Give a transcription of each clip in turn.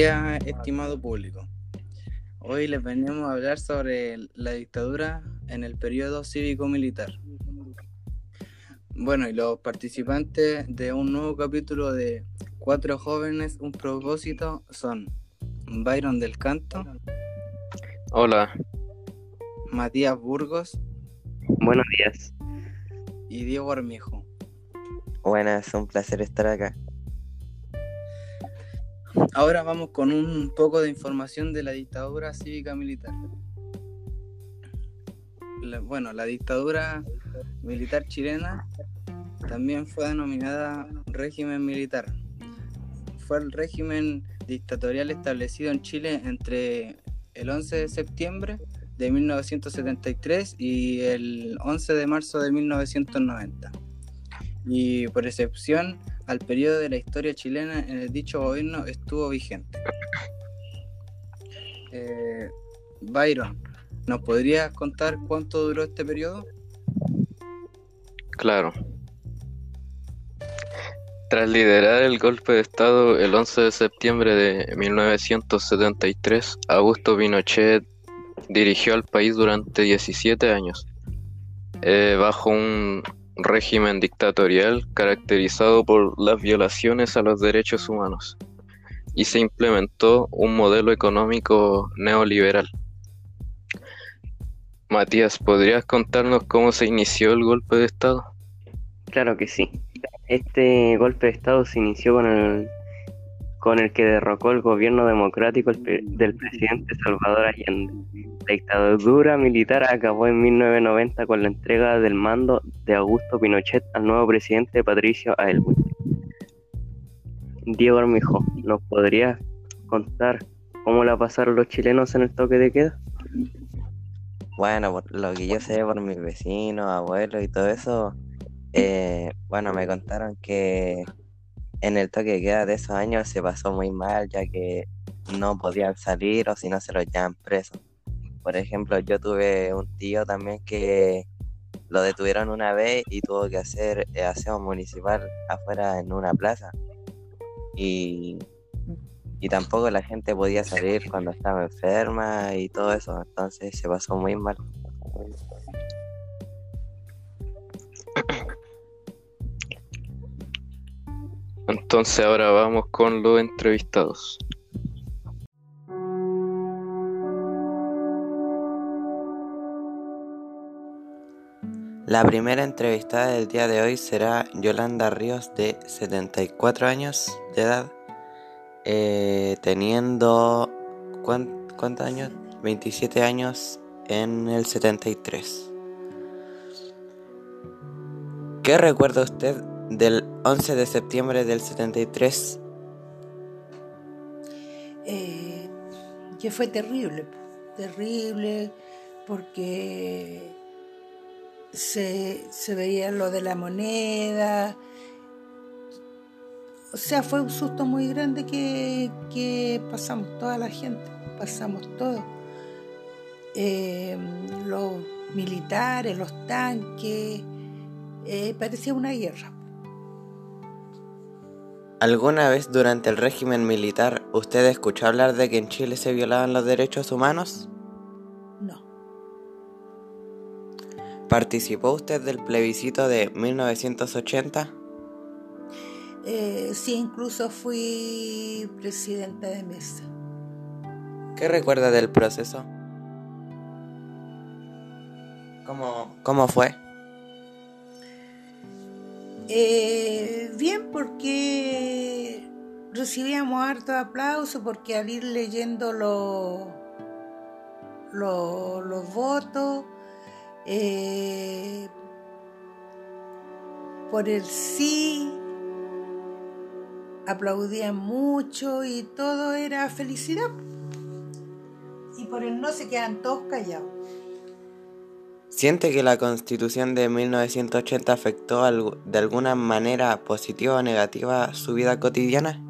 día, estimado público. Hoy les venimos a hablar sobre la dictadura en el periodo cívico-militar. Bueno, y los participantes de un nuevo capítulo de Cuatro jóvenes, un propósito son Byron del Canto. Hola. Matías Burgos. Buenos días. Y Diego Armijo. Buenas, un placer estar acá. Ahora vamos con un poco de información de la dictadura cívica militar. bueno, la dictadura militar chilena también fue denominada régimen militar. Fue el régimen dictatorial establecido en Chile entre el 11 de septiembre de 1973 y el 11 de marzo de 1990. Y por excepción al periodo de la historia chilena en el dicho gobierno estuvo vigente. Eh, Byron, ¿nos podrías contar cuánto duró este periodo? Claro. Tras liderar el golpe de Estado el 11 de septiembre de 1973, Augusto Pinochet dirigió al país durante 17 años, eh, bajo un régimen dictatorial caracterizado por las violaciones a los derechos humanos y se implementó un modelo económico neoliberal. Matías, ¿podrías contarnos cómo se inició el golpe de Estado? Claro que sí. Este golpe de Estado se inició con el, con el que derrocó el gobierno democrático del presidente Salvador Allende la dictadura militar acabó en 1990 con la entrega del mando de Augusto Pinochet al nuevo presidente Patricio Aylwin. Diego Armijo, ¿nos podrías contar cómo la pasaron los chilenos en el toque de queda? Bueno, por lo que yo sé por mis vecinos, abuelos y todo eso, eh, bueno, me contaron que en el toque de queda de esos años se pasó muy mal, ya que no podían salir o si no se los llevan presos. Por ejemplo, yo tuve un tío también que lo detuvieron una vez y tuvo que hacer eh, aseo municipal afuera en una plaza. Y, y tampoco la gente podía salir cuando estaba enferma y todo eso. Entonces se pasó muy mal. Entonces ahora vamos con los entrevistados. La primera entrevistada del día de hoy será Yolanda Ríos, de 74 años de edad, eh, teniendo ¿cuántos años? 27 años en el 73. ¿Qué recuerda usted del 11 de septiembre del 73? Eh, que fue terrible, terrible, porque se, veía lo de la moneda. O sea, fue un susto muy grande que, pasamos toda la gente, pasamos todo. Eh, los militares, los tanques, eh, parecía una guerra. ¿Alguna vez durante el régimen militar usted escuchó hablar de que en Chile se violaban los derechos humanos? ¿Participó usted del plebiscito de 1980? Eh, sí, incluso fui presidenta de mesa. ¿Qué recuerda del proceso? ¿Cómo, cómo fue? Eh, bien, porque recibíamos harto aplauso porque al ir leyendo los votos eh, por el sí aplaudían mucho y todo era felicidad. Y por el no se quedan todos callados. ¿Siente que la constitución de 1980 afectó de alguna manera positiva o negativa su vida cotidiana?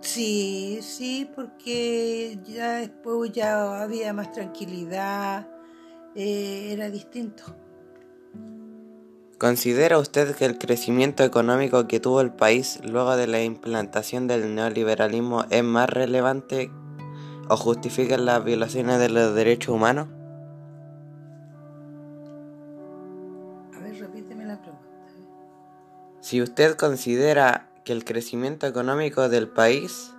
Sí, sí, porque ya después ya había más tranquilidad, eh, era distinto. ¿Considera usted que el crecimiento económico que tuvo el país luego de la implantación del neoliberalismo es más relevante o justifica las violaciones de los derechos humanos? A ver, repíteme la pregunta. Si usted considera que el crecimiento económico del país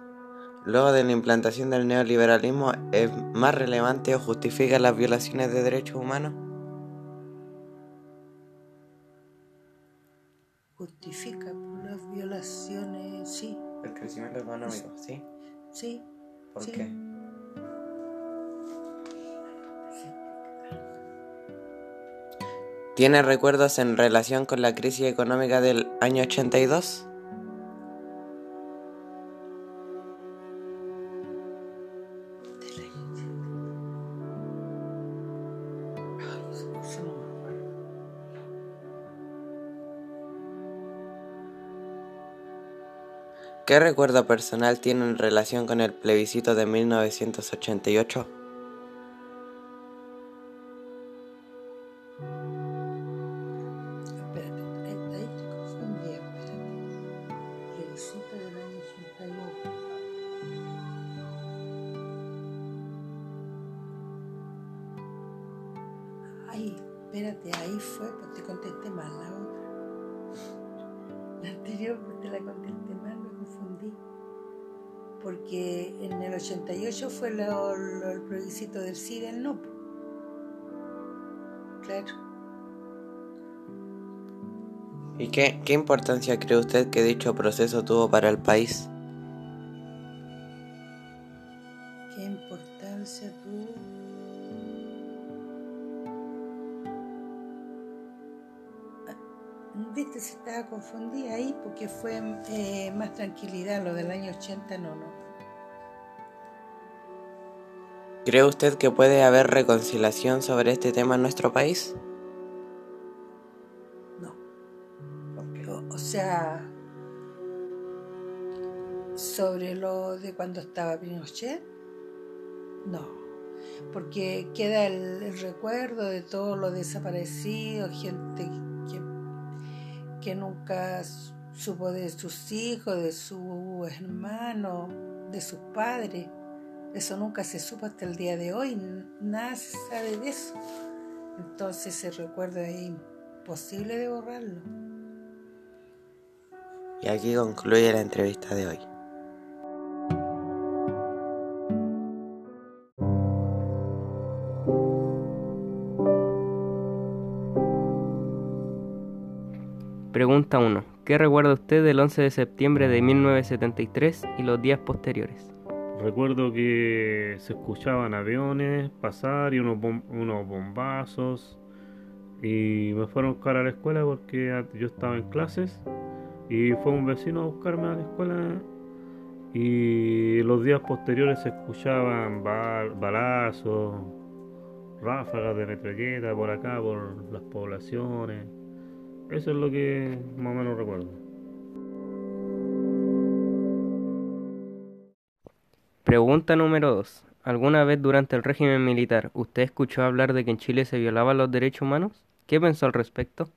luego de la implantación del neoliberalismo es más relevante o justifica las violaciones de derechos humanos? Justifica por las violaciones, sí, El crecimiento económico, ¿sí? sí. ¿Por Sí. qué? ¿Tiene recuerdos en relación con la crisis económica del año 82? ¿Qué recuerdo personal tiene en relación con el plebiscito de 1988? Espérate, ahí, te confundí, espérate. Plebiscito del año 81. Ay, espérate, ahí fue, pues te contesté mal la otra. La anterior pues te la contesté Porque en el 88 fue lo- lo- el plebiscito del sí del no. Claro. ¿Y qué, qué importancia cree usted que dicho proceso tuvo para el país? Se estaba confundida ahí porque fue eh, más tranquilidad, lo del año 80 no, no. ¿Cree usted que puede haber reconciliación sobre este tema en nuestro país? No. O, o sea, sobre lo de cuando estaba Pinochet, no. Porque queda el, el recuerdo de todos los desaparecidos, gente que, nunca supo de sus hijos, de sus hermanos, de sus padres. Eso nunca se supo hasta el día de hoy, nada se sabe de eso. Entonces ese recuerdo es imposible de borrarlo. Y aquí concluye la entrevista de hoy. Pregunta 1. ¿Qué recuerda usted del 11 de septiembre de 1973 y los días posteriores? Recuerdo que se escuchaban aviones pasar y unos, bom- unos bombazos. Y me fueron a buscar a la escuela porque yo estaba en clases. Y fue un vecino a buscarme a la escuela. Y los días posteriores se escuchaban bal- balazos, ráfagas de metralleta por acá, por las poblaciones. Eso es lo que más o menos recuerdo. Pregunta número 2. ¿Alguna vez durante el régimen militar usted escuchó hablar de que en Chile se violaban los derechos humanos? ¿Qué pensó al respecto?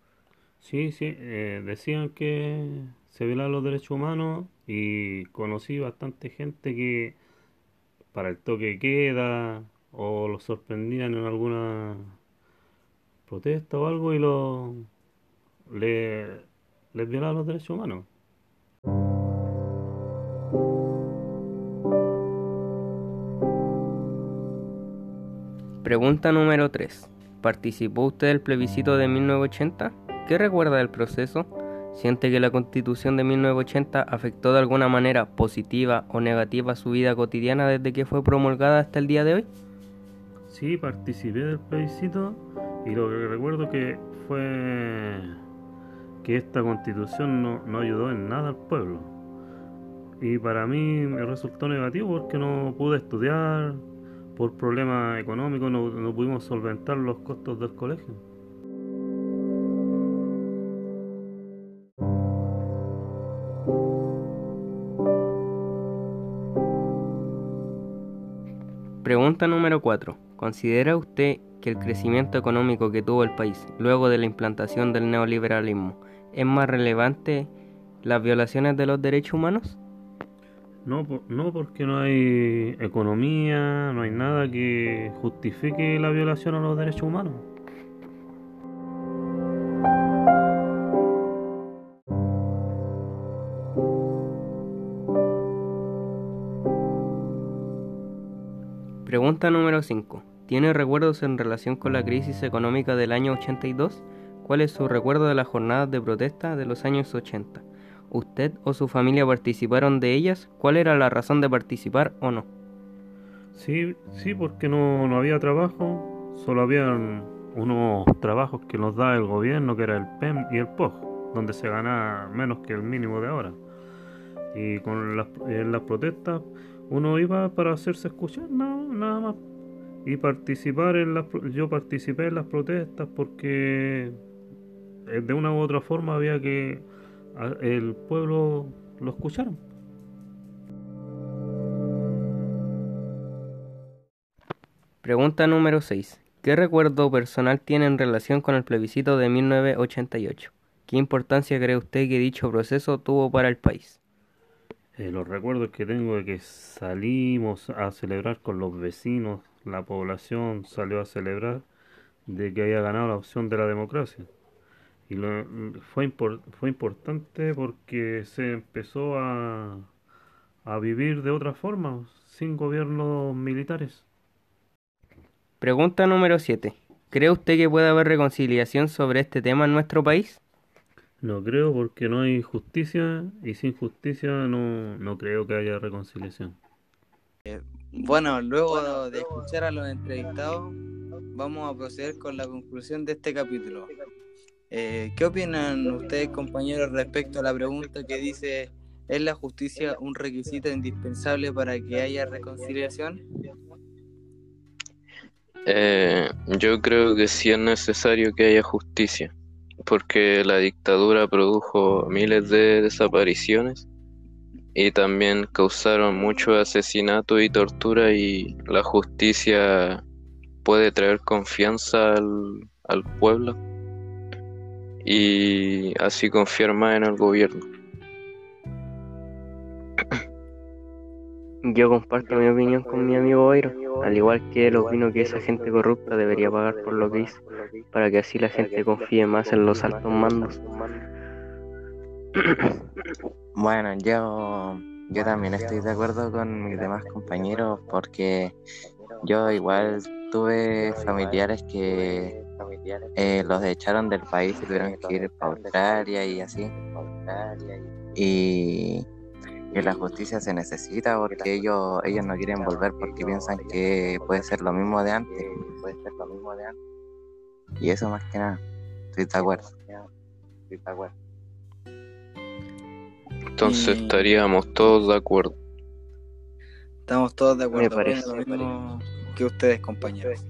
Sí, sí, eh, decían que se violan los derechos humanos y conocí bastante gente que para el toque queda o los sorprendían en alguna protesta o algo y lo, le, les violaban los derechos humanos. Pregunta número 3. ¿Participó usted del plebiscito de 1980? ¿Qué recuerda del proceso? ¿Siente que la constitución de 1980 afectó de alguna manera positiva o negativa su vida cotidiana desde que fue promulgada hasta el día de hoy? Sí, participé del plebiscito y lo que recuerdo que fue que esta constitución no, no ayudó en nada al pueblo. Y para mí me resultó negativo porque no pude estudiar, por problemas económicos no, no pudimos solventar los costos del colegio. Pregunta número 4. ¿Considera usted que el crecimiento económico que tuvo el país luego de la implantación del neoliberalismo es más relevante las violaciones de los derechos humanos? No, por- no porque no hay economía, no hay nada que justifique la violación a los derechos humanos. Pregunta número 5. ¿Tiene recuerdos en relación con la crisis económica del año 82? ¿Cuál es su recuerdo de las jornadas de protesta de los años 80? ¿Usted o su familia participaron de ellas? ¿Cuál era la razón de participar o no? Sí, sí, porque no, no había trabajo, solo habían unos trabajos que nos da el gobierno, que era el PEM y el POG, donde se gana menos que el mínimo de ahora. Y con las, en las protestas uno iba para hacerse escuchar, no, nada más. Y participar en las, yo participé en las protestas porque de una u otra forma había que el pueblo lo escuchara. Pregunta número 6. ¿Qué recuerdo personal tiene en relación con el plebiscito de 1988? ¿Qué importancia cree usted que dicho proceso tuvo para el país? Eh, los recuerdos que tengo de que salimos a celebrar con los vecinos, la población salió a celebrar de que haya ganado la opción de la democracia. Y lo- fue, impor- fue importante porque se empezó a, a vivir de otra forma, sin gobiernos militares. Pregunta número 7. ¿Cree usted que puede haber reconciliación sobre este tema en nuestro país? No creo porque no hay justicia y sin justicia no, no creo que haya reconciliación. Bueno, luego de escuchar a los entrevistados, vamos a proceder con la conclusión de este capítulo. Eh, ¿Qué opinan ustedes, compañeros, respecto a la pregunta que dice, ¿es la justicia un requisito indispensable para que haya reconciliación? Eh, yo creo que sí es necesario que haya justicia, porque la dictadura produjo miles de desapariciones y también causaron mucho asesinato y tortura y la justicia puede traer confianza al, al pueblo y así confiar más en el gobierno. Yo comparto mi opinión con mi amigo Oiro, al igual que él opino que esa gente corrupta debería pagar por lo que hizo, para que así la gente confíe más en los altos mandos. Bueno, yo, yo también estoy de acuerdo con mis demás compañeros porque yo igual tuve familiares que eh, los echaron del país y tuvieron que ir para Australia y así. Y, y la justicia se necesita porque ellos, ellos no quieren volver porque piensan que puede ser lo mismo de antes. Puede ser lo mismo de antes. Y eso más que nada, estoy de acuerdo. Estoy de acuerdo. Entonces Y- estaríamos todos de acuerdo. Estamos todos de acuerdo, parece, opino lo me mismo que ustedes, compañeros.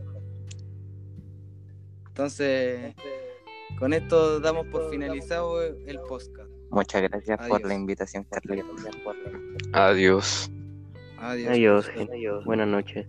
Entonces, con esto damos por finalizado el podcast. Muchas gracias por Adiós. la invitación, Carlitos. Adiós. Adiós. Adiós, gente. Buenas noches.